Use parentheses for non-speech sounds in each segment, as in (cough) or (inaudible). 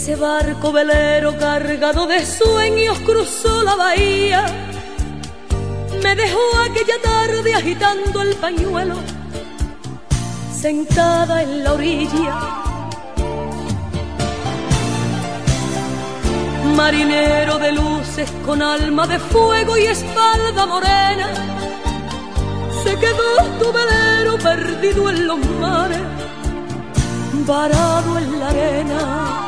Ese barco velero cargado de sueños cruzó la bahía. Me dejó aquella tarde agitando el pañuelo, sentada en la orilla. Marinero de luces con alma de fuego y espalda morena, se quedó tu velero perdido en los mares, varado en la arena.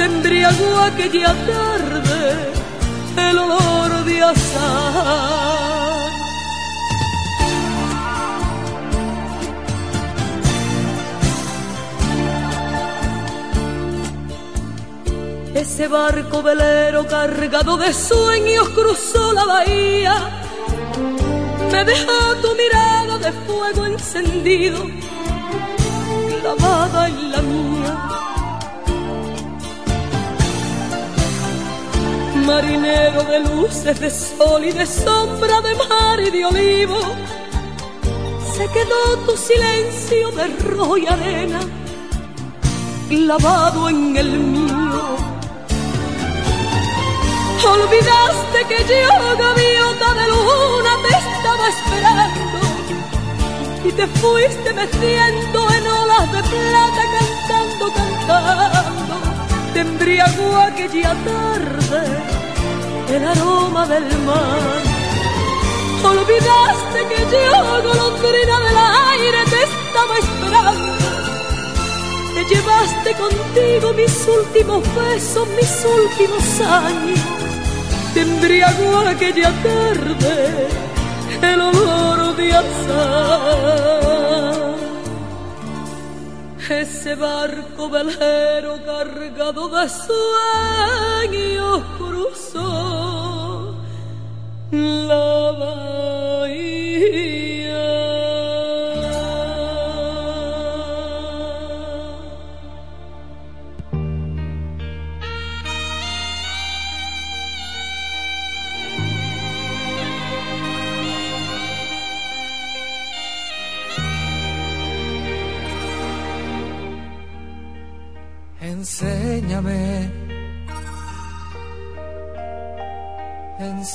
te embriagó aquella tarde el olor de azar. Ese barco velero cargado de sueños cruzó la bahía. Me dejó tu mirada de fuego encendido, clavada en la mía marinero de luces, de sol y de sombra, de mar y de olivo. Se quedó tu silencio de rojo y arena, clavado en el mío. Olvidaste que yo, gaviota de luna, te estaba esperando y te fuiste metiendo en olas de plata, cantando, cantando te embriagó aquella tarde el aroma del mar. Olvidaste que yo, golondrina del aire, te estaba esperando. Te llevaste contigo mis últimos besos, mis últimos años. Te embriagó aquella tarde el olor de azar ese barco velero cargado de sueños cruzó la bahía.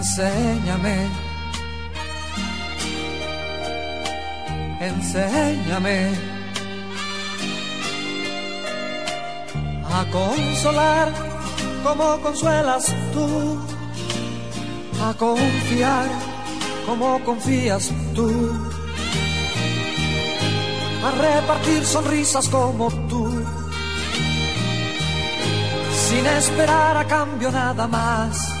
Enséñame, enséñame. A consolar como consuelas tú, a confiar como confías tú, a repartir sonrisas como tú, sin esperar a cambio nada más,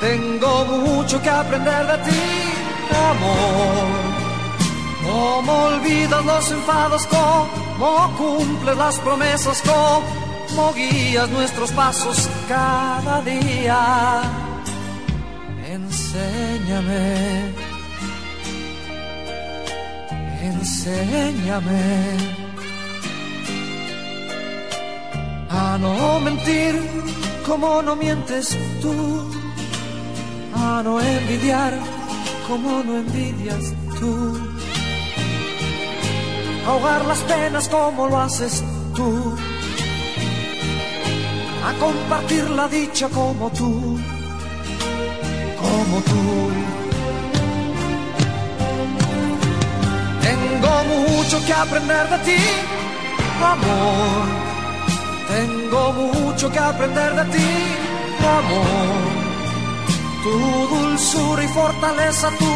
Tengo mucho que aprender de ti, amor. ¿Cómo olvidas los enfados? ¿Cómo cumples las promesas? ¿Cómo guías nuestros pasos cada día? Enséñame, enséñame a no mentir como no mientes tú, a no envidiar como no envidias tú ahogar las penas como lo haces tú, a compartir la dicha como tú, como tú. Tengo mucho que aprender de ti, amor. Tengo mucho que aprender de ti, amor. Tu dulzura y fortaleza, tu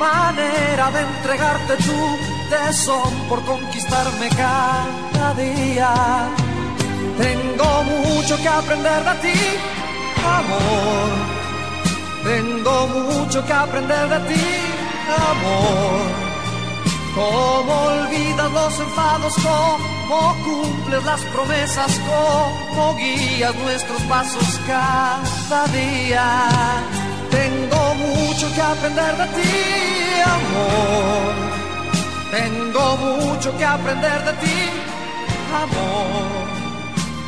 manera de entregarte tú son por conquistarme cada día. Tengo mucho que aprender de ti, amor. Tengo mucho que aprender de ti, amor. Cómo olvidas los enfados, cómo cumples las promesas, cómo guías nuestros pasos cada día. Tengo mucho que aprender de ti, amor. Tengo mucho que aprender de ti, amor.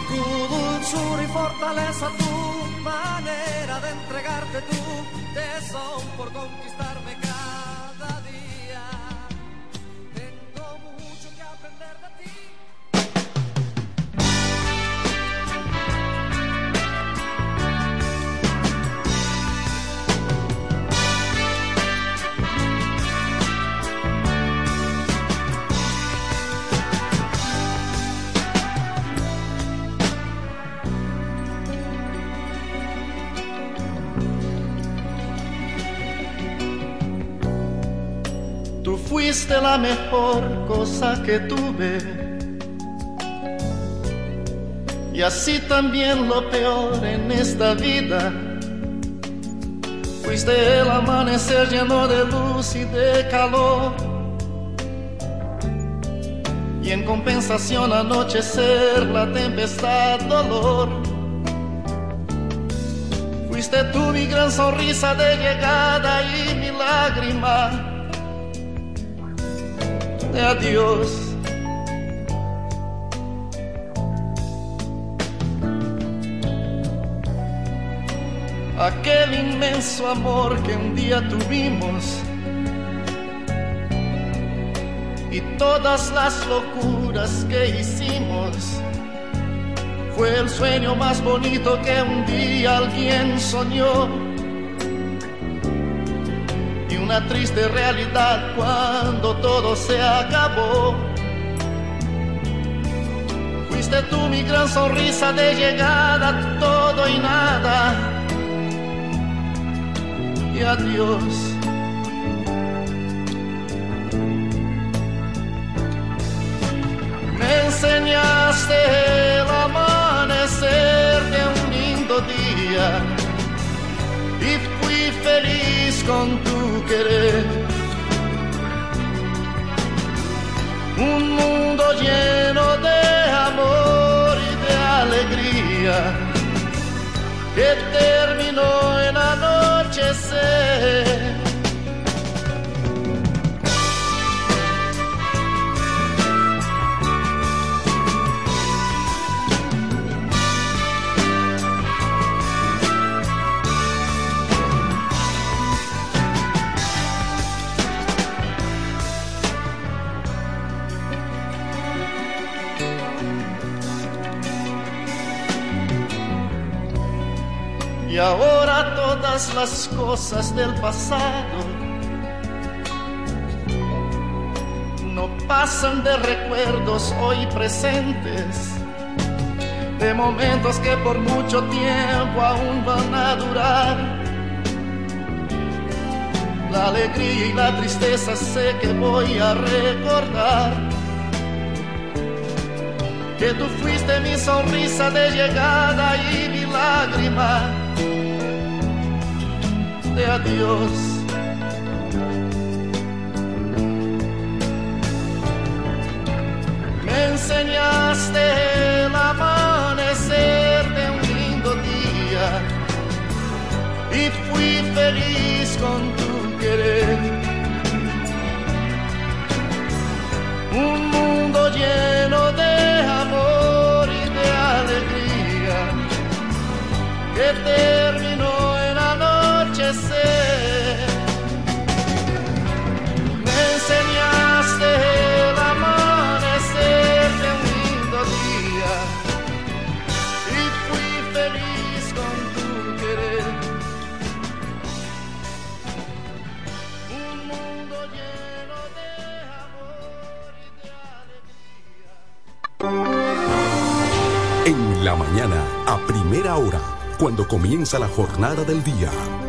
Tu dulzura y fortaleza, tu manera de entregarte tu tesón por conquistarme fuiste la mejor cosa que tuve. Y así también lo peor en esta vida. Fuiste el amanecer lleno de luz y de calor. Y en compensación anochecer la tempestad dolor. Fuiste tú mi gran sonrisa de llegada y mi lágrima adiós. Aquel inmenso amor que un día tuvimos y todas las locuras que hicimos fue el sueño más bonito que un día alguien soñó una triste realidad cuando todo se acabó. Fuiste tú mi gran sonrisa de llegada, todo y nada. Y adiós. Me enseñaste el amanecer de un lindo día y fui feliz con tu querer un mundo lleno de amor y de alegría que terminó en anochecer. Las cosas del pasado no pasan de recuerdos hoy presentes, de momentos que por mucho tiempo aún van a durar. La alegría y la tristeza sé que voy a recordar. Que tú fuiste mi sonrisa de llegada y mi lágrima de adiós. Me enseñaste el amanecer de un lindo día y fui feliz con tu querer. Un mundo lleno de amor y de alegría que terminó día y fui feliz con tu querer. Un mundo lleno de amor y de alegría. En la mañana, a primera hora cuando comienza la jornada del día.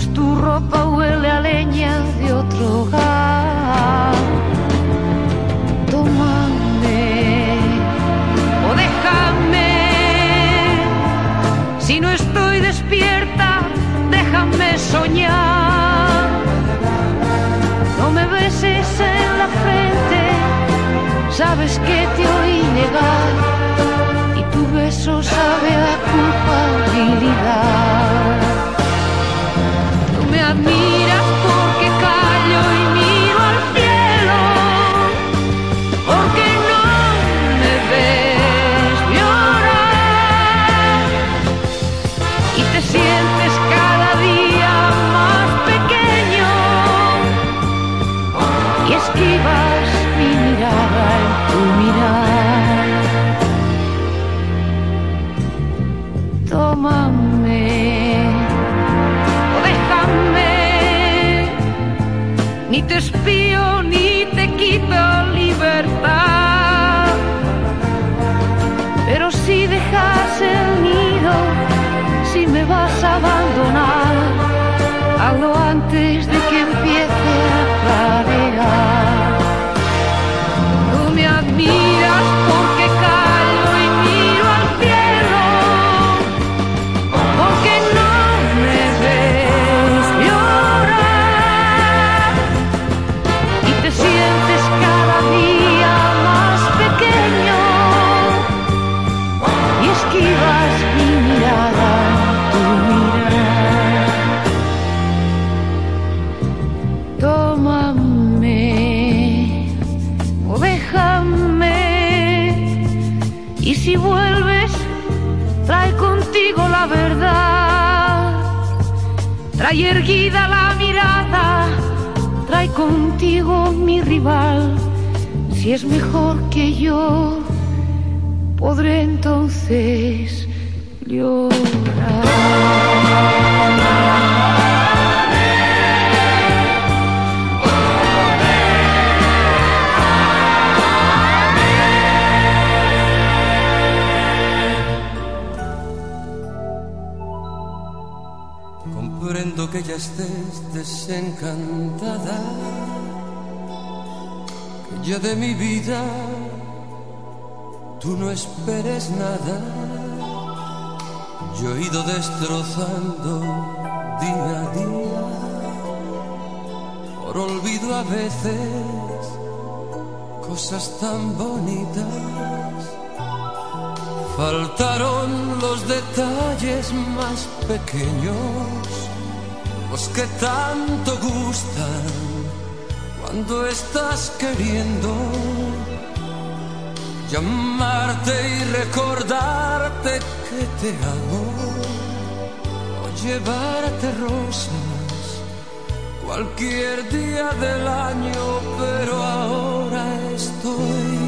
Pues tu ropa huele a leña de otro hogar. Tómame o déjame, si no estoy despierta, déjame soñar. No me beses en la frente, sabes que te oí negar La mirada, trae contigo mi rival. Si es mejor que yo, podré entonces llorar. Estés desencantada, que ya de mi vida tú no esperes nada. Yo he ido destrozando día a día, por olvido a veces cosas tan bonitas. Faltaron los detalles más pequeños, los que tanto gustan cuando estás queriendo llamarte y recordarte que te amo, o llevarte rosas cualquier día del año, pero ahora estoy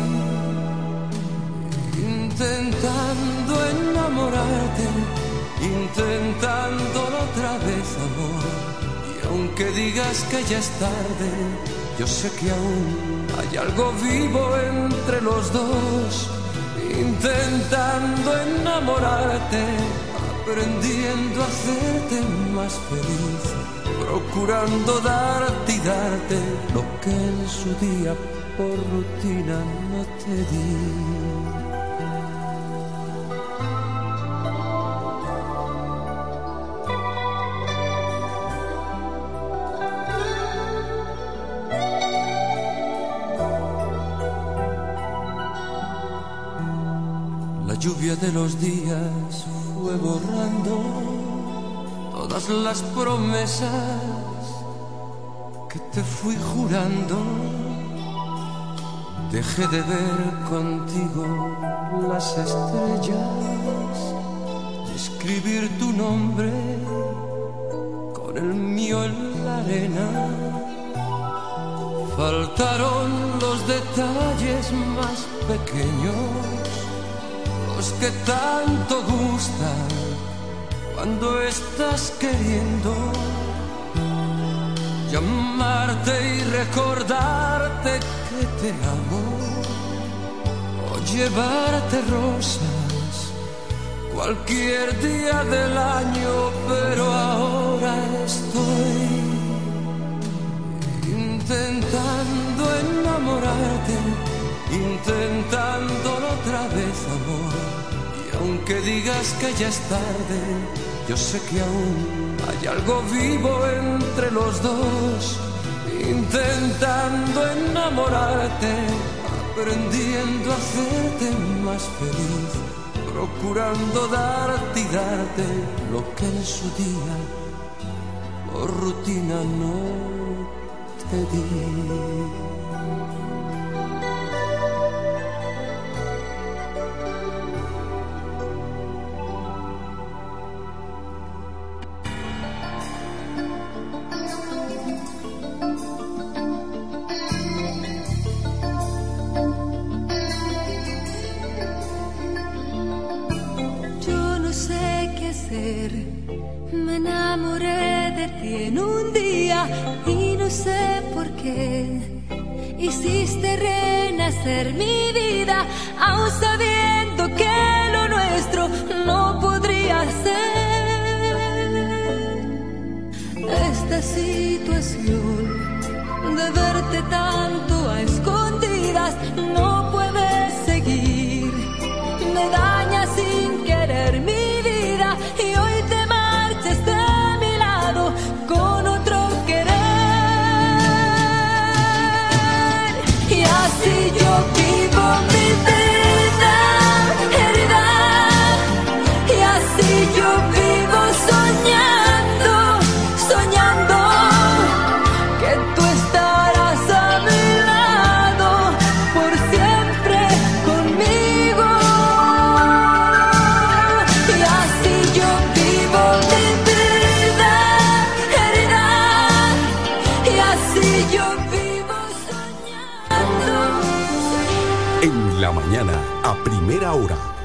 intentando enamorarte, intentándolo otra vez, amor. Y aunque digas que ya es tarde, yo sé que aún hay algo vivo entre los dos, intentando enamorarte, aprendiendo a hacerte más feliz, procurando darte y darte lo que en su día por rutina no te di. Las promesas que te fui jurando. Dejé de ver contigo las estrellas y escribir tu nombre con el mío en la arena. Faltaron los detalles más pequeños los que tanto gustan cuando estás queriendo llamarte y recordarte que te amo o llevarte rosas cualquier día del año, pero ahora estoy intentando enamorarte, intentándolo otra vez, amor. Y aunque digas que ya es tarde, yo sé que aún hay algo vivo entre los dos, intentando enamorarte, aprendiendo a hacerte más feliz, procurando darte y darte lo que en su día por rutina no te di. Aún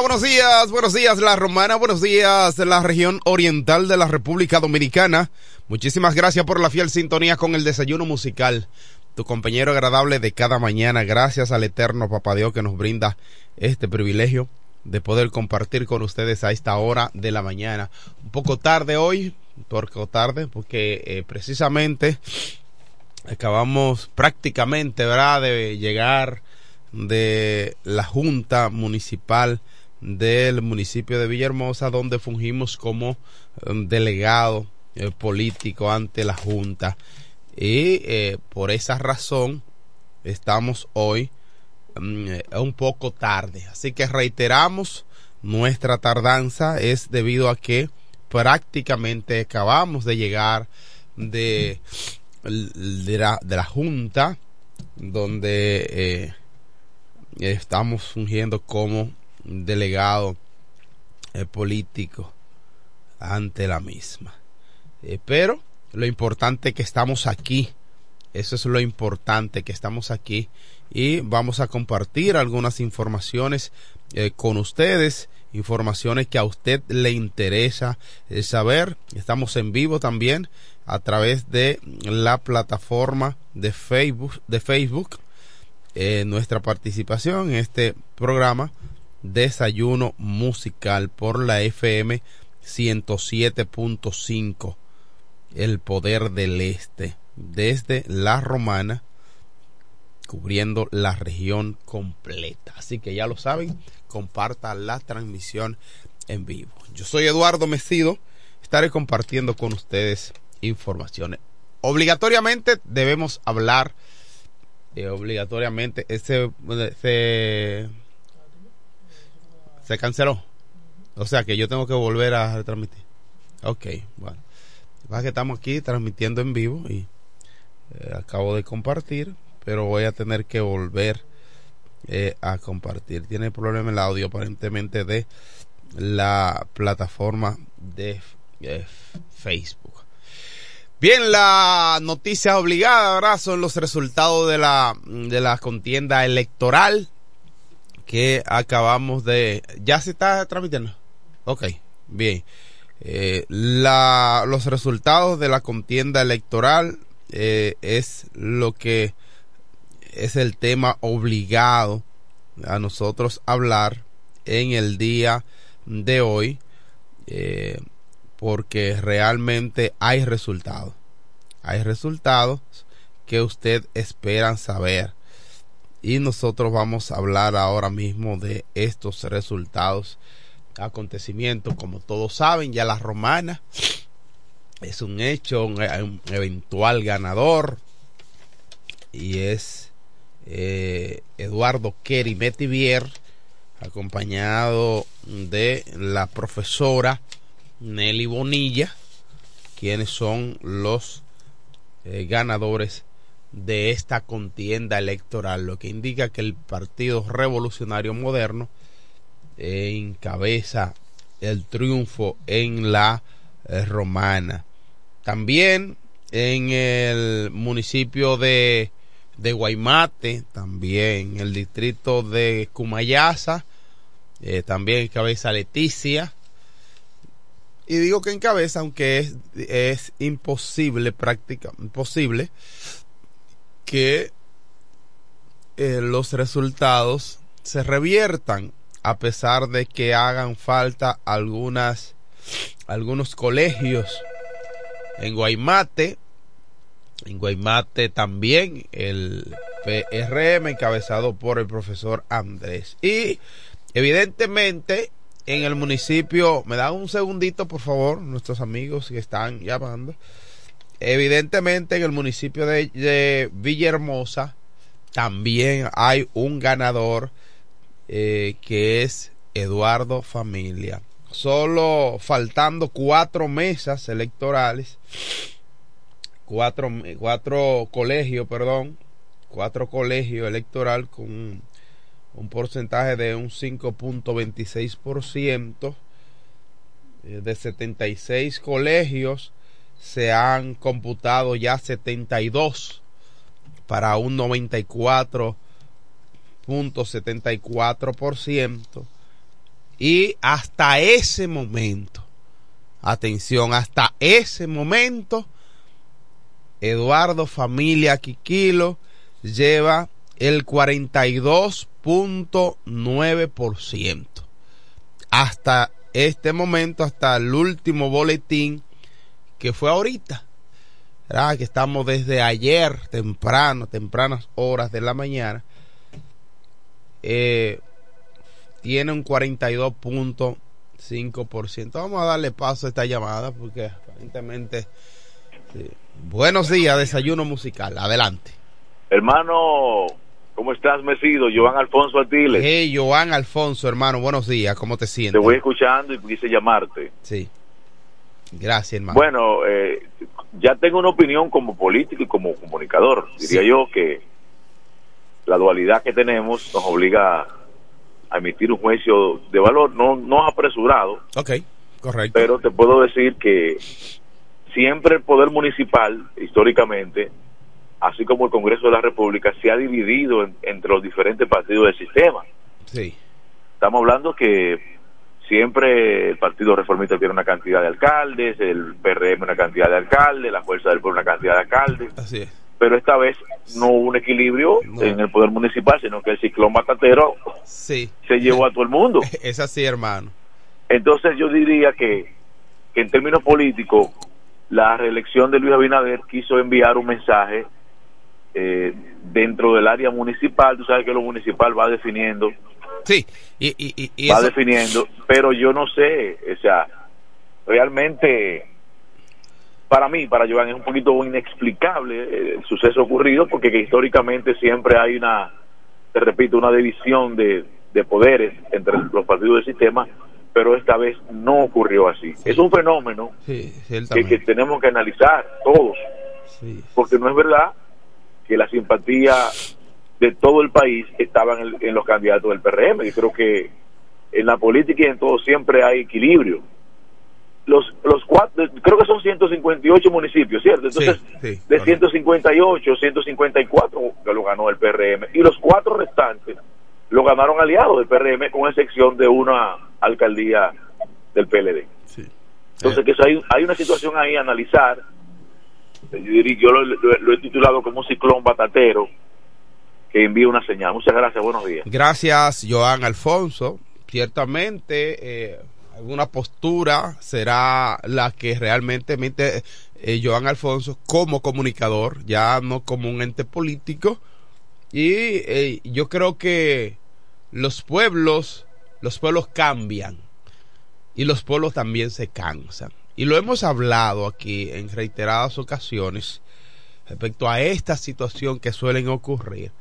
Buenos días, buenos días La Romana, buenos días la región oriental de la República Dominicana. Muchísimas gracias por la fiel sintonía con el desayuno musical. Tu compañero agradable de cada mañana. Gracias al eterno Papá Dios que nos brinda este privilegio de poder compartir con ustedes a esta hora de la mañana. Un poco tarde hoy, un poco tarde, porque eh, precisamente acabamos prácticamente, ¿verdad?, de llegar de la Junta Municipal del municipio de Villahermosa, donde fungimos como um, delegado eh, político ante la Junta. Y eh, por esa razón estamos hoy um, un poco tarde. Así que reiteramos nuestra tardanza es debido a que prácticamente acabamos de llegar de, de, la, de la Junta donde eh, estamos fungiendo como delegado eh, político ante la misma. Eh, pero lo importante es que estamos aquí. Eso es lo importante que estamos aquí y vamos a compartir algunas informaciones eh, con ustedes, informaciones que a usted le interesa eh, saber. Estamos en vivo también a través de la plataforma de Facebook, de Facebook. Nuestra participación en este programa Desayuno Musical por la FM 107.5 El Poder del Este desde La Romana cubriendo la región completa. Así que ya lo saben, comparta la transmisión en vivo. Yo soy Eduardo Mesido, estaré compartiendo con ustedes informaciones. Obligatoriamente debemos hablar, eh, obligatoriamente, ese, se, se canceló. O sea que yo tengo que volver a retransmitir. Ok, bueno. Va que estamos aquí transmitiendo en vivo y eh, acabo de compartir, pero voy a tener que volver eh, a compartir. Tiene problema el audio aparentemente de la plataforma de eh, Facebook. Bien, la noticia obligada, ¿verdad? Son los resultados de la, de la contienda electoral que acabamos de... ¿Ya se está transmitiendo? Ok, bien. Eh, la, los resultados de la contienda electoral eh, es lo que es el tema obligado a nosotros hablar en el día de hoy eh, porque realmente hay resultados hay resultados que usted esperan saber y nosotros vamos a hablar ahora mismo de estos resultados acontecimientos. Como todos saben ya la romana es un hecho, un, eventual ganador. Y es eh, Eduardo Kerry Metivier acompañado de la profesora Nelly Bonilla quienes son los eh, ganadores de esta contienda electoral lo que indica que el Partido Revolucionario Moderno eh, encabeza el triunfo en la romana también en el municipio de, de Guaymate, también en el distrito de Cumayasa, eh, también cabeza Leticia. Y digo que en cabeza, aunque es, es imposible, práctica, imposible que eh, los resultados se reviertan a pesar de que hagan falta algunas algunos colegios en Guaymate, en Guaymate también el PRM encabezado por el profesor Andrés. Y evidentemente en el municipio, me da un segundito por favor, nuestros amigos que están llamando. Evidentemente en el municipio de, Villahermosa también hay un ganador eh, que es Eduardo Familia. solo faltando cuatro mesas electorales, cuatro, cuatro colegios, perdón, cuatro colegios electoral con un porcentaje de un 5.26%. Eh, de 76 colegios se han computado ya 72 para un 94.74% y hasta ese momento, atención, hasta ese momento, Eduardo Familia Quiquilo lleva el 42.9%. Hasta este momento, hasta el último boletín que fue ahorita. ¿verdad? Que estamos desde ayer, temprano, tempranas horas de la mañana. Eh, tiene un 42.5%. Vamos a darle paso a esta llamada porque aparentemente... Buenos días, desayuno musical. Adelante. Hermano, ¿cómo estás, Mesido? Joan Alfonso Atiles. Hey, Joan Alfonso, hermano, buenos días. ¿Cómo te sientes? Te voy escuchando y quise llamarte. Sí. Gracias, hermano. Bueno, eh, ya tengo una opinión como político y como comunicador. Diría yo que la dualidad que tenemos nos obliga a emitir un juicio de valor, no, no apresurado. Ok, correcto. Pero te puedo decir que siempre el poder municipal, históricamente, así como el Congreso de la República, se ha dividido entre los diferentes partidos del sistema. Sí. Estamos hablando que siempre el Partido Reformista tiene una cantidad de alcaldes, el PRM una cantidad de alcaldes, la Fuerza del Pueblo una cantidad de alcaldes. Así es. Pero esta vez no hubo un equilibrio en el poder municipal, sino que el ciclón batatero sí. se llevó a todo el mundo. (laughs) Es así, hermano. Entonces yo diría que, que en términos políticos, la reelección de Luis Abinader quiso enviar un mensaje eh, dentro del área municipal. Tú sabes que lo municipal va definiendo. Sí, y, y, y va definiendo, pero yo no sé, o sea, realmente para mí, para Joan, es un poquito inexplicable el suceso ocurrido porque que históricamente siempre hay una, te repito, una división de, de poderes entre los partidos del sistema, pero esta vez no ocurrió así. Es un fenómeno Sí, que, que tenemos que analizar todos, Sí. porque no es verdad que la simpatía de todo el país estaba en, el- en los candidatos del PRM. Yo creo que en la política y en todo siempre hay equilibrio. Los, los cuatro, creo que son 158 municipios, ¿cierto? Entonces, Sí, sí, de correcto. 158, 154 que lo ganó el PRM. Y los cuatro restantes lo ganaron aliados del PRM, con excepción de una alcaldía del PLD. Sí. Entonces, que eso hay, hay una situación ahí a analizar. Yo, lo, lo- lo he titulado como un ciclón batatero que envía una señal. Muchas gracias, buenos días. Gracias, Joan Alfonso. Ciertamente, eh, alguna postura será la que realmente emite eh, Joan Alfonso como comunicador, ya no como un ente político. Y eh, yo creo que los pueblos, los pueblos cambian y los pueblos también se cansan. Y lo hemos hablado aquí en reiteradas ocasiones respecto a esta situación que suelen ocurrir.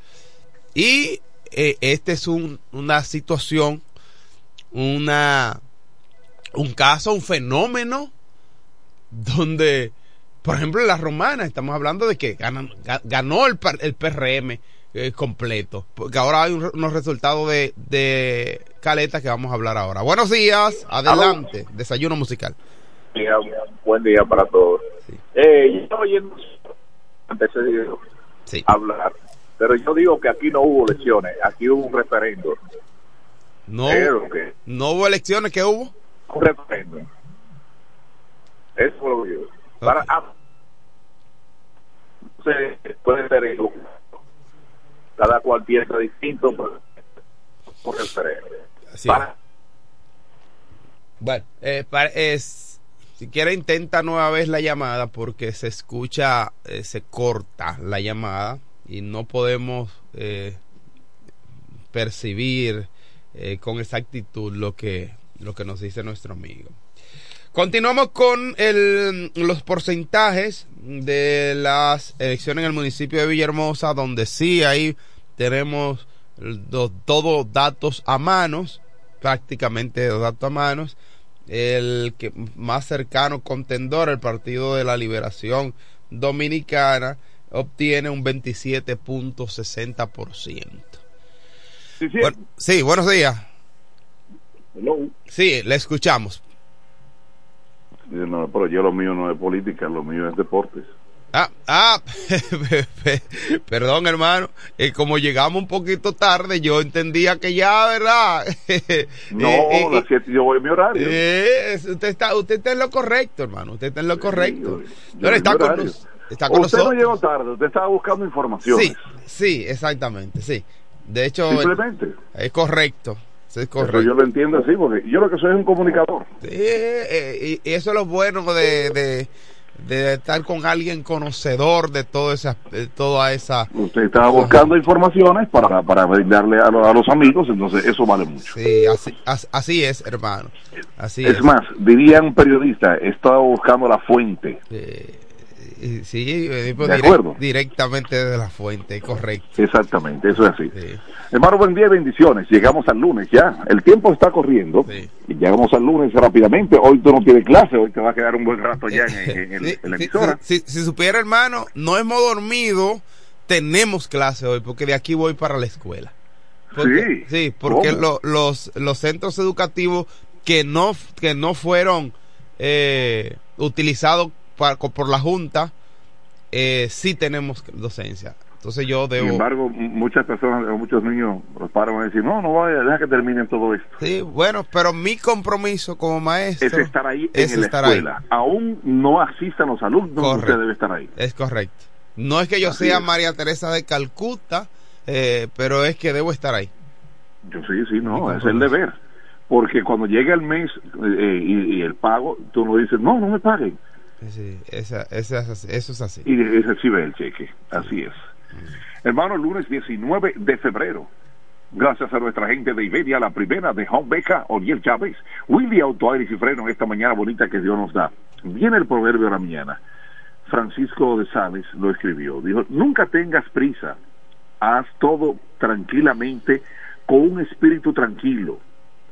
Y eh, este es un- una situación, una, un caso, un fenómeno donde, por ejemplo, en la romana estamos hablando de que ganan- ganó el, el PRM eh, completo, porque ahora hay un- unos resultados de, de Caleta que vamos a hablar ahora. Buenos días, adelante, desayuno musical. Día, buen día para todos. Eh, yo estaba oyendo antecedido Sí. hablar, pero yo digo que aquí no hubo elecciones, aquí hubo un referendo. No, que no hubo elecciones que hubo. un referendo. Eso fue lo que yo. Para, ah, se puede ser eso. Cada cual piensa distinto, pero un referendo. Así Para- Bueno, eh, pa- es, si quiere intenta nueva vez la llamada porque se escucha, eh, se corta la llamada y no podemos eh, percibir eh, con exactitud lo que, lo que nos dice nuestro amigo. Continuamos con el, los porcentajes de las elecciones en el municipio de Villahermosa, donde sí ahí tenemos todos datos a manos, prácticamente los datos a manos. El que más cercano contendor, el Partido de la Liberación Dominicana, obtiene un 27.60%. Sí, sí. Bueno, sí, buenos días. Hello. Sí, le escuchamos. No, pero yo lo mío no es política, lo mío es deportes. Ah, ah, (laughs) perdón hermano, eh, como llegamos un poquito tarde, yo entendía que ya, ¿verdad? (laughs) No, Eh, eh, las siete yo voy a mi horario. eh, usted está, usted está en lo correcto, hermano, usted está en lo correcto. Yo Pero está con, nos- está con usted no llegó tarde, usted estaba buscando informaciones. Sí, sí, exactamente, sí. De hecho, Simplemente. es correcto, Eso correcto. yo lo entiendo así, porque yo lo que soy es un comunicador. Sí, eh, y, y eso es lo bueno de, de, de estar con alguien conocedor de todo esa, de toda esa. Usted estaba buscando informaciones para, para brindarle a, lo- a los amigos, entonces eso vale mucho. Sí, así, as- así es, hermano. Así es. Es más, diría un periodista, estaba buscando la fuente. Y- Sí, pues, De direct- acuerdo. directamente de la fuente, correcto. Exactamente, eso es así. Hermano, buen día y bendiciones. Llegamos al lunes ya. El tiempo está corriendo. Y llegamos al lunes rápidamente. Hoy tú no tienes clase, hoy te va a quedar un buen rato ya en, en- en- en la emisora. si- si supiera, hermano, no hemos dormido, tenemos clase hoy, porque de aquí voy para la escuela. Porque- Sí. porque ¿Cómo? lo- los, los centros educativos que no, que no fueron eh, utilizados por la Junta, eh, sí tenemos docencia. Entonces yo Sin debo... embargo, m- muchas personas, o muchos niños, los padres van a decir, no, no vaya, deja que terminen todo esto. Sí, bueno, pero mi compromiso como maestro Es estar ahí es en la estar ahí. escuela. Aún no asistan los alumnos, Correcto. usted debe estar ahí. Es correcto. No es que yo Así sea es. María Teresa de Calcuta, eh, pero es que debo estar ahí. Yo sí, sí, no, es el deber. Porque cuando llega el mes eh, y, y el pago, tú no dices, no, no me paguen. Sí, esa- esa eso es así. y recibe el cheque. Así es. Hermano, lunes 19 de febrero. Gracias a nuestra gente de Iberia, la primera de Home Beca, Oriel Chávez, Willy Auto Aires y Freno, esta mañana bonita que Dios nos da. Viene el proverbio de la mañana. Francisco de Sales lo escribió. Dijo, nunca tengas prisa, haz todo tranquilamente, con un espíritu tranquilo.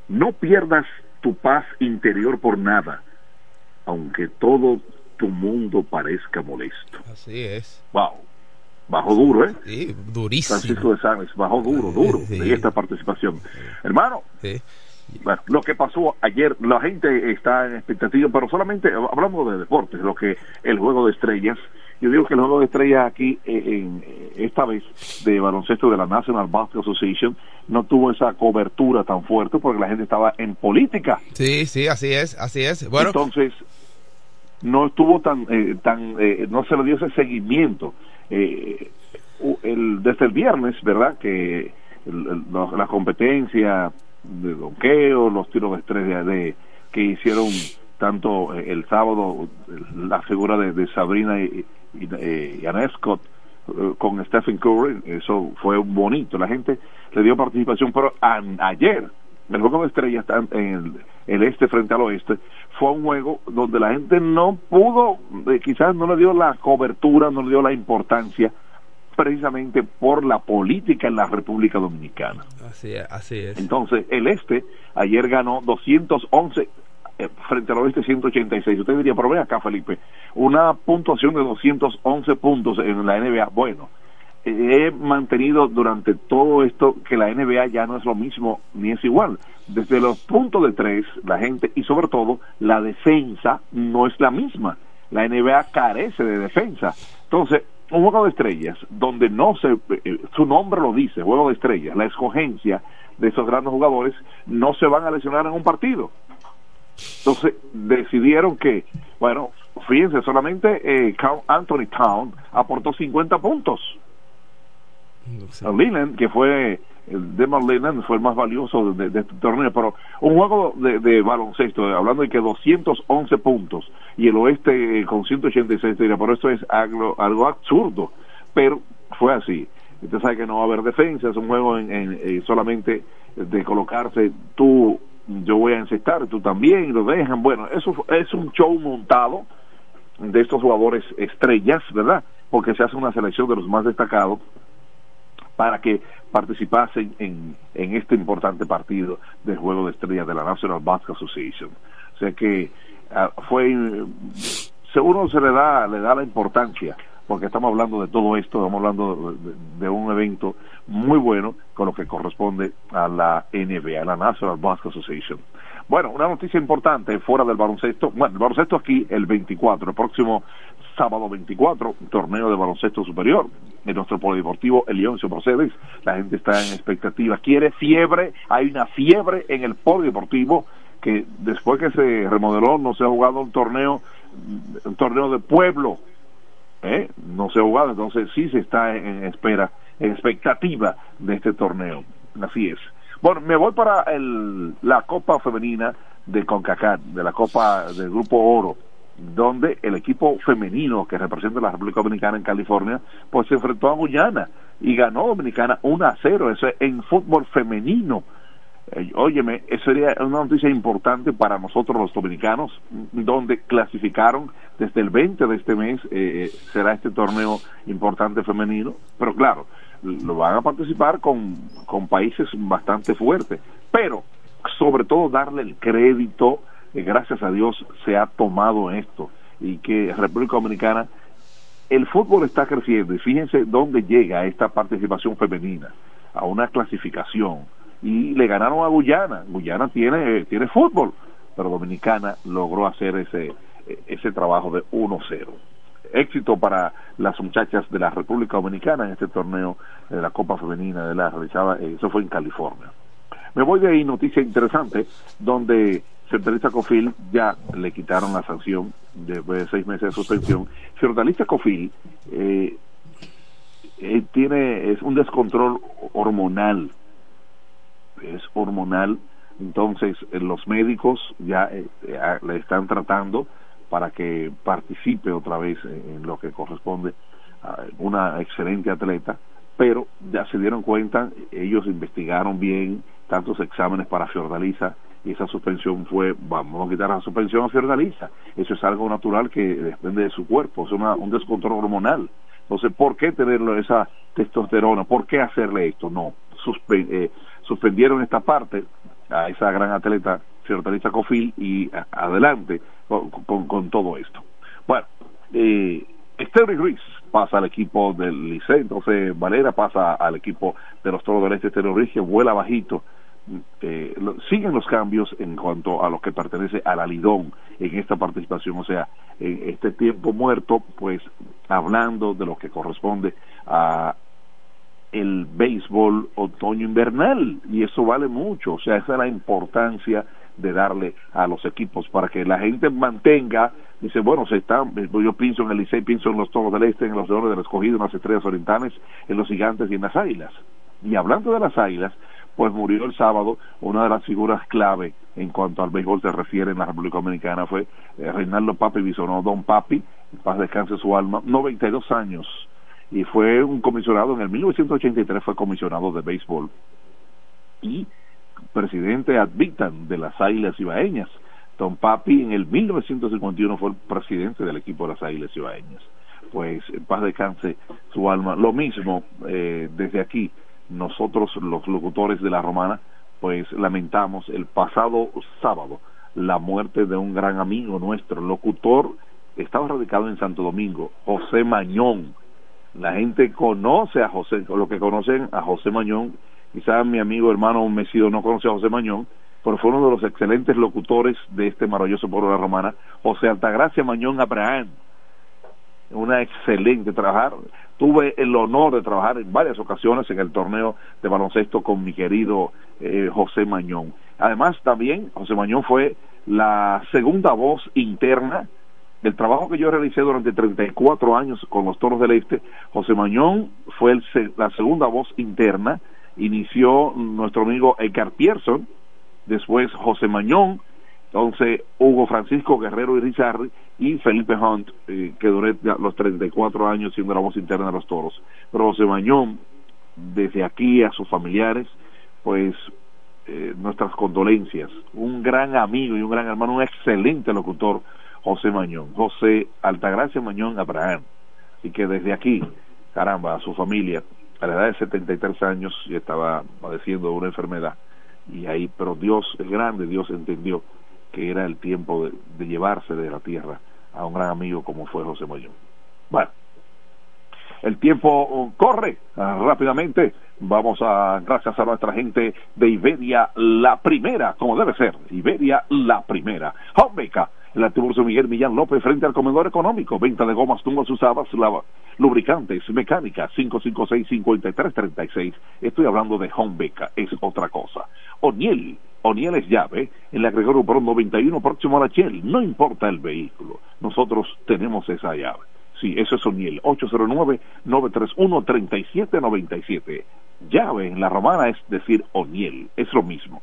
No pierdas tu paz interior por nada, aunque todo tu mundo parezca molesto. Así es. Wow. Bajó duro, ¿eh? Sí, durísimo. Francisco de Sáenz, bajó duro, duro de esta participación. Hermano, Sí. bueno, lo que pasó ayer, la gente está en expectativa, pero solamente hablando de deportes, lo que el juego de estrellas, yo digo que el juego de estrellas aquí, eh, en, eh, esta vez, de baloncesto de la National Basketball Association, no tuvo esa cobertura tan fuerte porque la gente estaba en política. Sí, sí, así es, así es. Bueno, Entonces, no estuvo tan, eh, tan eh, no se le dio ese seguimiento. Eh, el, desde el viernes, ¿verdad? Que el- la, competencia de donqueo, los tiros de estrella de, que hicieron tanto eh, el sábado la figura de, de Sabrina y, y, eh, y Ann Scott eh, con Stephen Curry, eso fue bonito, la gente le dio participación, pero ayer el juego de estrellas en el, el este frente al oeste fue un juego donde la gente no pudo, eh, quizás no le dio la cobertura, no le dio la importancia precisamente por la política en la República Dominicana. así es, así es. Entonces, el este ayer ganó 211 eh, frente al oeste 186. Usted diría, pero ven acá, Felipe, una puntuación de 211 puntos en la NBA. Bueno, he mantenido durante todo esto que la NBA ya no es lo mismo ni es igual. Desde los puntos de tres, la gente, y sobre todo, la defensa no es la misma. La NBA carece de defensa. Entonces, un juego de estrellas, donde no se, eh, su nombre lo dice, juego de estrellas, la escogencia de esos grandes jugadores no se van a lesionar en un partido. Entonces decidieron que, bueno, fíjense, solamente eh, Anthony Town aportó 50 puntos. Leland, que fue Demar Leland, fue el más valioso de, este torneo, pero un juego de, de baloncesto, hablando de que 211 puntos y el oeste eh, con 186, diría, pero esto es algo, algo absurdo, pero fue así. Usted sabe que no va a haber defensa, es un juego en, eh, solamente de colocarse tú, yo voy a encestar, tú también, lo dejan. Bueno, eso es un show montado de estos jugadores estrellas, ¿verdad? Porque se hace una selección de los más destacados para que participasen en, en este importante partido del juego de estrellas de la National Basketball Association. O sea que ah, fue, seguro se le da, le da la importancia, porque estamos hablando de todo esto, estamos hablando de, un evento muy bueno con lo que corresponde a la NBA, a la National Basketball Association. Bueno, una noticia importante fuera del baloncesto. Bueno, el baloncesto aquí el 24, el próximo sábado 24, torneo de baloncesto superior en nuestro polideportivo El Leoncio Mercedes. La gente está en expectativa, quiere fiebre, hay una fiebre en el polideportivo que después que se remodeló no se ha jugado un torneo, torneo de pueblo, ¿eh? no se ha jugado, entonces sí se está en espera, en expectativa de este torneo. Así es. Bueno, me voy para el, la Copa Femenina de CONCACAF, de la Copa del Grupo Oro, donde el equipo femenino que representa la República Dominicana en California, pues se enfrentó a Guyana y ganó Dominicana 1 a 0, eso es en fútbol femenino. Eh, óyeme, eso sería una noticia importante para nosotros los dominicanos, donde clasificaron desde el 20 de este mes, eh, eh, será este torneo importante femenino, pero claro, lo van a participar con, con países bastante fuertes, pero sobre todo darle el crédito, gracias a Dios se ha tomado esto y que República Dominicana, el fútbol está creciendo y fíjense dónde llega esta participación femenina, a una clasificación. Y le ganaron a Guyana, Guyana tiene, tiene fútbol, pero Dominicana logró hacer ese, ese trabajo de 1-0 éxito para las muchachas de la República Dominicana en este torneo de la Copa Femenina de la realizada, eso fue en California. Me voy de ahí, noticia interesante, donde Fiordalista Cofil ya le quitaron la sanción después de seis meses de suspensión. Fiordalista Cofil eh, eh, tiene es un descontrol hormonal, es hormonal, entonces los médicos ya le están tratando para que participe otra vez en lo que corresponde a una excelente atleta, pero ya se dieron cuenta, ellos investigaron bien tantos exámenes para Fiordaliza y esa suspensión fue, vamos a quitar la suspensión a Fiordaliza, eso es algo natural que depende de su cuerpo, es una, un descontrol hormonal. Entonces, ¿por qué tenerlo esa testosterona? ¿Por qué hacerle esto? No, eh, suspendieron esta parte a esa gran atleta Fiordaliza Cofil y adelante con, todo esto. Bueno, eh, Ruiz pasa al equipo del Liceo, entonces Valera pasa al equipo de los Toros del Este, Estéreo Ruiz que vuela bajito. Eh, siguen los cambios en cuanto a lo que pertenece al alidón en esta participación, o sea, en este tiempo muerto, pues hablando de lo que corresponde a el béisbol otoño invernal y eso vale mucho, o sea, esa es la importancia de darle a los equipos para que la gente mantenga, dice, bueno, se están, yo pienso en el Licey, pienso en los Toros del Este, en los Leones del Escogido, en las Estrellas Orientales, en los Gigantes y en las Águilas. Y hablando de las Águilas, pues murió el sábado una de las figuras clave en cuanto al béisbol se refiere en la República Dominicana fue eh, Reinaldo Papi Bisonó, Don Papi, paz descanse su alma, 92 años y fue un comisionado en el 1983 fue comisionado de béisbol y presidente ad vitam de las Águilas Ibaeñas. Don Papi en el 1951 fue el presidente del equipo de las Águilas Ibaeñas. Pues en paz descanse su alma. Lo mismo eh, desde aquí, nosotros los locutores de la Romana, pues lamentamos el pasado sábado la muerte de un gran amigo nuestro, locutor, estaba radicado en Santo Domingo, José Mañón. La gente conoce a José, lo que conocen a José Mañón quizás mi amigo hermano Mesido no conoce a José Mañón, pero fue uno de los excelentes locutores de este maravilloso pueblo de la Romana, José Altagracia Mañón Abraham. Una excelente trabajar. Tuve el honor de trabajar en varias ocasiones en el torneo de baloncesto con mi querido eh, José Mañón. Además, también José Mañón fue la segunda voz interna del trabajo que yo realicé durante 34 años con los Toros del Este. José Mañón fue la segunda voz interna inició nuestro amigo Edgar Pierson, después José Mañón, entonces Hugo Francisco Guerrero y Richard y Felipe Hunt, eh, que duré los 34 años siendo la voz interna de los toros. Pero José Mañón, desde aquí a sus familiares, pues eh, nuestras condolencias. Un gran amigo y un gran hermano, un excelente locutor, José Mañón, José Altagracia Mañón Abraham. Y que desde aquí, caramba, a su familia, a la edad de 73 años estaba padeciendo una enfermedad y ahí pero Dios es grande Dios entendió que era el tiempo de, llevarse de la tierra a un gran amigo como fue José Mollón. Bueno, el tiempo uh, corre uh, rápidamente. Vamos a, gracias a nuestra gente de Iberia, la primera, como debe ser, Iberia, la primera. Homeca, el antiguo Miguel Millán López frente al comedor económico, venta de gomas, tumbas usadas, lava, lubricantes, mecánica, 556-5336. Estoy hablando de Homebeca, es otra cosa. O'Neill, O'Neill es llave, en la Gregorio Bron 91, próximo a la Shell. No importa el vehículo, nosotros tenemos esa llave. Sí, eso es O'Neill, 809-931-3797. Llave en la romana es decir O'Neill, es lo mismo.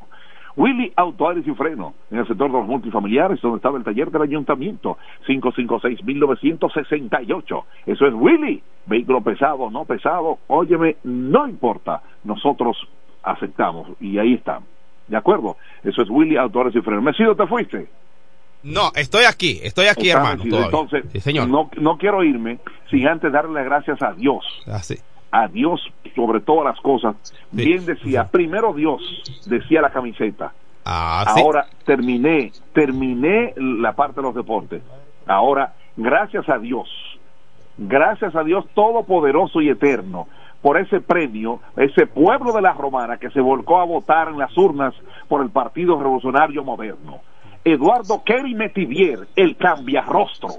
Willy Auto y Freno, en el sector de los multifamiliares, donde estaba el taller del ayuntamiento, 556-1968. Eso es Willy, vehículo pesado, no pesado, óyeme, no importa, nosotros aceptamos y ahí estamos. ¿De acuerdo? Eso es Willy Auto Aires y Freno. Mesido, ¿te fuiste? No, estoy aquí, estoy aquí, Está hermano. Entonces, Sí, señor. No, no quiero irme sin antes darle las gracias a Dios. Así. A Dios sobre todas las cosas. Bien decía, primero Dios, decía la camiseta. Ah, sí. Ahora terminé, terminé la parte de los deportes. Ahora, gracias a Dios, gracias a Dios Todopoderoso y Eterno, por ese premio, ese pueblo de la Romana que se volcó a votar en las urnas por el Partido Revolucionario Moderno. Eduardo Kerry Metivier, el cambiarrostro.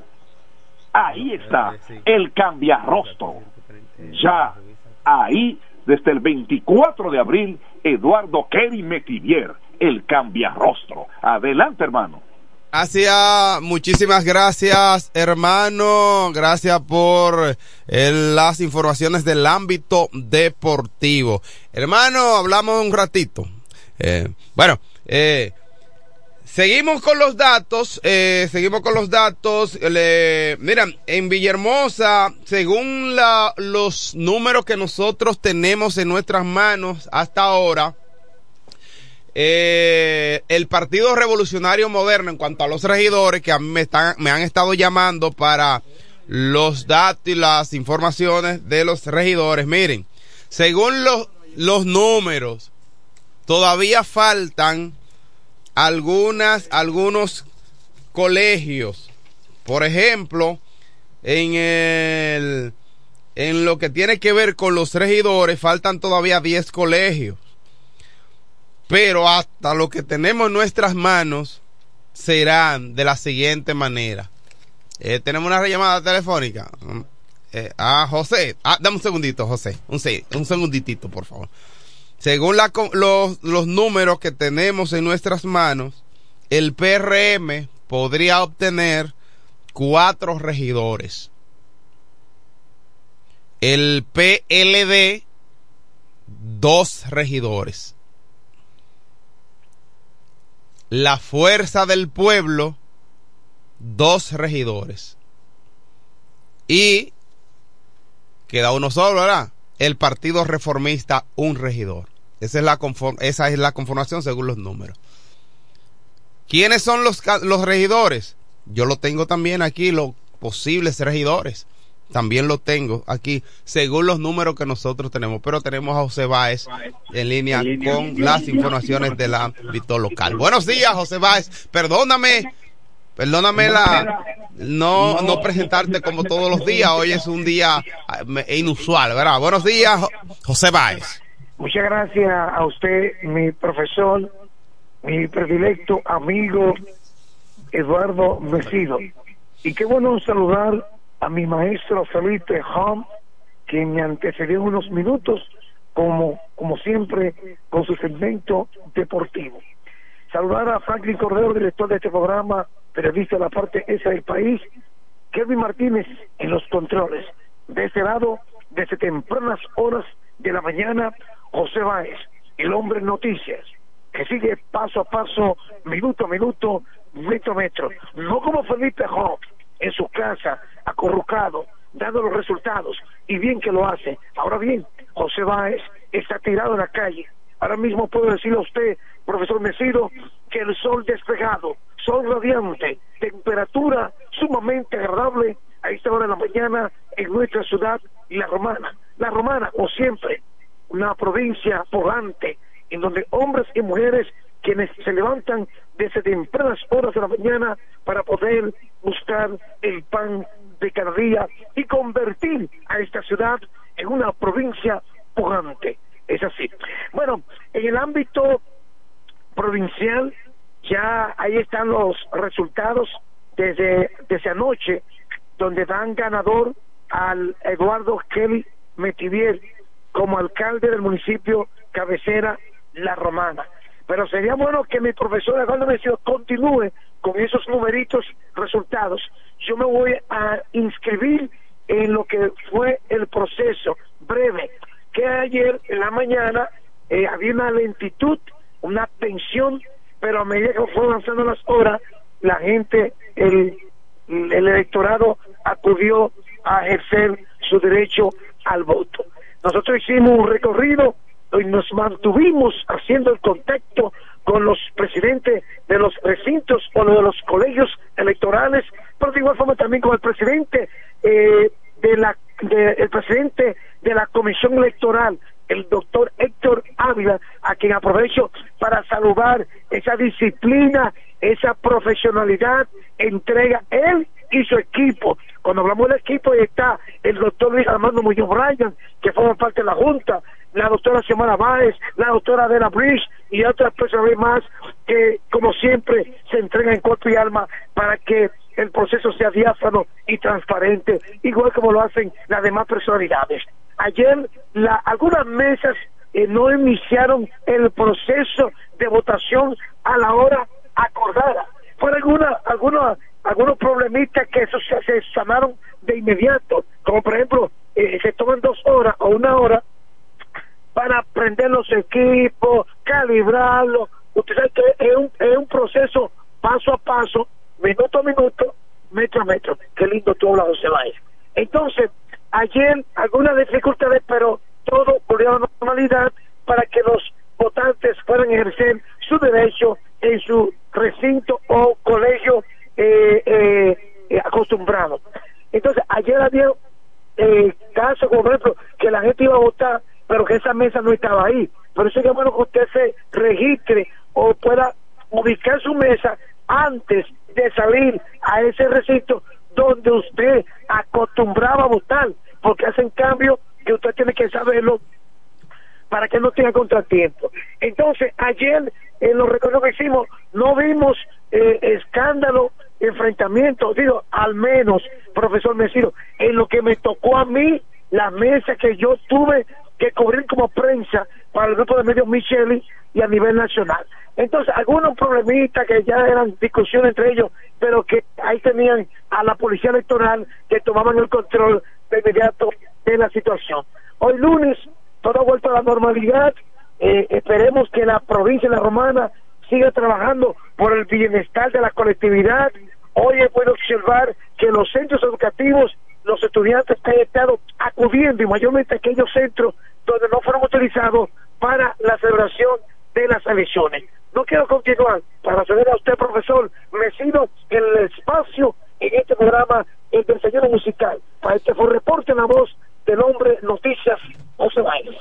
Ahí está, el cambiarrostro. Ya, ahí, desde el 24 de abril, Eduardo Kerry Metivier, el cambiarrostro. Adelante, hermano. Gracias, muchísimas gracias, hermano. Gracias por eh, las informaciones del ámbito deportivo. Hermano, hablamos un ratito. Eh, bueno, eh, seguimos con los datos. eh, seguimos con los datos. Le, mira, en Villahermosa, según la, los números que nosotros tenemos en nuestras manos hasta ahora, eh, el Partido Revolucionario Moderno en cuanto a los regidores que a mí me, están, me han estado llamando para los datos y las informaciones de los regidores. Miren, según los, los números, todavía faltan algunas, algunos colegios. Por ejemplo, en el, en lo que tiene que ver con los regidores, faltan todavía 10 colegios. Pero hasta lo que tenemos en nuestras manos serán de la siguiente manera. Eh, tenemos una llamada telefónica. Eh, ah, José. Ah, dame un segundito, José. Un, un segunditito, por favor. Según los números que tenemos en nuestras manos, el PRM podría obtener cuatro regidores. El PLD, dos regidores. La Fuerza del Pueblo, dos regidores. Y queda uno solo, ¿verdad? El Partido Reformista, un regidor. Esa es la, esa es la conformación según los números. ¿Quiénes son los, los regidores? Yo lo tengo también aquí, los posibles regidores. También lo tengo aquí, según los números que nosotros tenemos. Pero tenemos a José Báez en línea con las informaciones del ámbito local. Buenos días, José Báez. Perdóname, perdóname la no no presentarte como todos los días. Hoy es un día me- inusual, ¿verdad? Buenos días, Jo- José Báez. Muchas gracias a usted, mi profesor, mi predilecto amigo Eduardo Mesido. Y qué bueno saludar a mi maestro Felipe Hom, que me antecedió unos minutos, como, como siempre, con su segmento deportivo. Saludar a Franklin Cordero, director de este programa, periodista de la parte esa del país, Kevin Martínez en los controles. De ese lado, desde tempranas horas de la mañana, José Báez, el hombre noticias, que sigue paso a paso, minuto a minuto, metro a metro. No como Felipe Hawk en su casa, acurrucado, dando los resultados, y bien que lo hace. Ahora bien, José Báez está tirado en la calle. Ahora mismo puedo decirle a usted, profesor Mesido, que el sol despegado, sol radiante, temperatura sumamente agradable a esta hora de la mañana en nuestra ciudad, La Romana. La Romana, como siempre, una provincia volante, en donde hombres y mujeres quienes se levantan desde tempranas horas de la mañana para poder buscar el pan de cada día y convertir a esta ciudad en una provincia pujante. Es así. Bueno, en el ámbito provincial ya ahí están los resultados desde, desde anoche, donde dan ganador al Eduardo Kelly Metivier como alcalde del municipio cabecera La Romana. Pero sería bueno que mi profesor Eduardo Metivier continúe con esos numeritos resultados. Yo me voy a inscribir en lo que fue el proceso breve, que ayer en la mañana eh, había una lentitud, una tensión, pero a medida que fueron avanzando las horas, la gente, el electorado acudió a ejercer su derecho al voto. Nosotros hicimos un recorrido y nos mantuvimos haciendo el contacto con los presidentes de los recintos o de los colegios electorales, pero de igual forma también con el presidente eh, de la el presidente de la comisión electoral, el doctor Héctor Ávila, a quien aprovecho para saludar esa disciplina, esa profesionalidad, entrega él y su equipo. Cuando hablamos del equipo, ahí está el doctor Luis Armando Muñoz Bryan, que forma parte de la Junta, la doctora Xiomara Báez, la doctora Adela Bridge y otras personas más que, como siempre, se entregan en cuerpo y alma para que el proceso sea diáfano y transparente, igual como lo hacen las demás personalidades. Ayer la, algunas mesas eh, no iniciaron el proceso de votación a la hora acordada. Fueron alguna, algunos, algunos problemitas que eso se, se sanaron de inmediato, como por ejemplo, eh, se toman dos horas o una hora para prender los equipos, calibrarlos. Usted sabe que es un, es un proceso paso a paso, minuto a minuto, metro a metro. Qué lindo tú hablas, José Báez. Entonces, ayer algunas dificultades, pero todo volvió a la normalidad para que los votantes puedan ejercer su derecho en su recinto o colegio eh, eh, eh acostumbrado. Entonces, ayer había casos, como por ejemplo, que la gente iba a votar, pero que esa mesa no estaba ahí. Por eso es bueno que usted se registre o pueda ubicar su mesa antes de salir a ese recinto donde usted acostumbraba a votar, porque hacen cambio que usted tiene que saberlo para que no tenga contratiempo. Entonces, ayer en los recorridos que hicimos, no vimos eh, escándalo, enfrentamiento, digo, al menos, profesor Mesiro, en lo que me tocó a mí, la mesa que yo tuve que cubrir como prensa para el grupo de medios Micheli y a nivel nacional. Entonces, algunos problemitas que ya eran discusiones entre ellos, pero que ahí tenían a la policía electoral que tomaban el control de inmediato de la situación. Hoy lunes, todo ha vuelto a la normalidad. Eh, esperemos que la provincia de la Romana siga trabajando por el bienestar de la colectividad. Hoy he podido observar que los centros educativos, los estudiantes han estado acudiendo, y mayormente aquellos centros donde no fueron utilizados para la celebración de las elecciones. No quiero continuar para ceder a usted, profesor Mesino, el espacio en este programa, el desayuno musical, para este fue reporte en la voz del hombre Noticias, José Báez.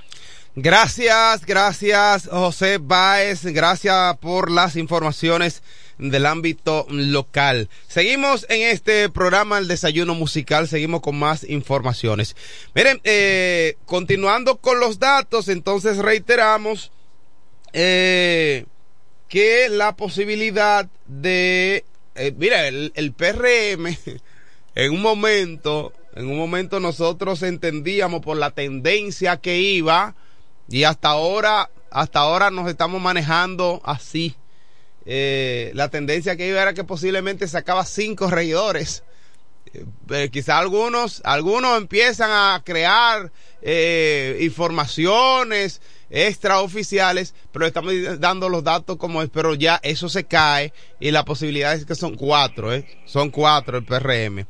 Gracias, gracias José Báez, gracias por las informaciones del ámbito local. Seguimos en este programa El Desayuno Musical, seguimos con más informaciones. Miren, eh, continuando con los datos, entonces reiteramos eh, que la posibilidad de, eh, mira, el, el PRM, (laughs) en un momento, en un momento nosotros entendíamos por la tendencia que iba y hasta ahora, hasta ahora nos estamos manejando así. Eh, la tendencia que iba era que posiblemente sacaba cinco regidores. Eh, quizá algunos, algunos empiezan a crear eh, informaciones extraoficiales, pero estamos dando los datos como es, pero ya eso se cae y la posibilidad es que son cuatro, ¿eh? son cuatro el PRM.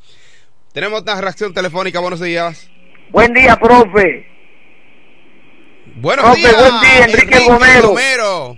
Tenemos una reacción telefónica, buenos días. Buen día, profe. Buenos profe, días. Buen día, Enrique. Gomero.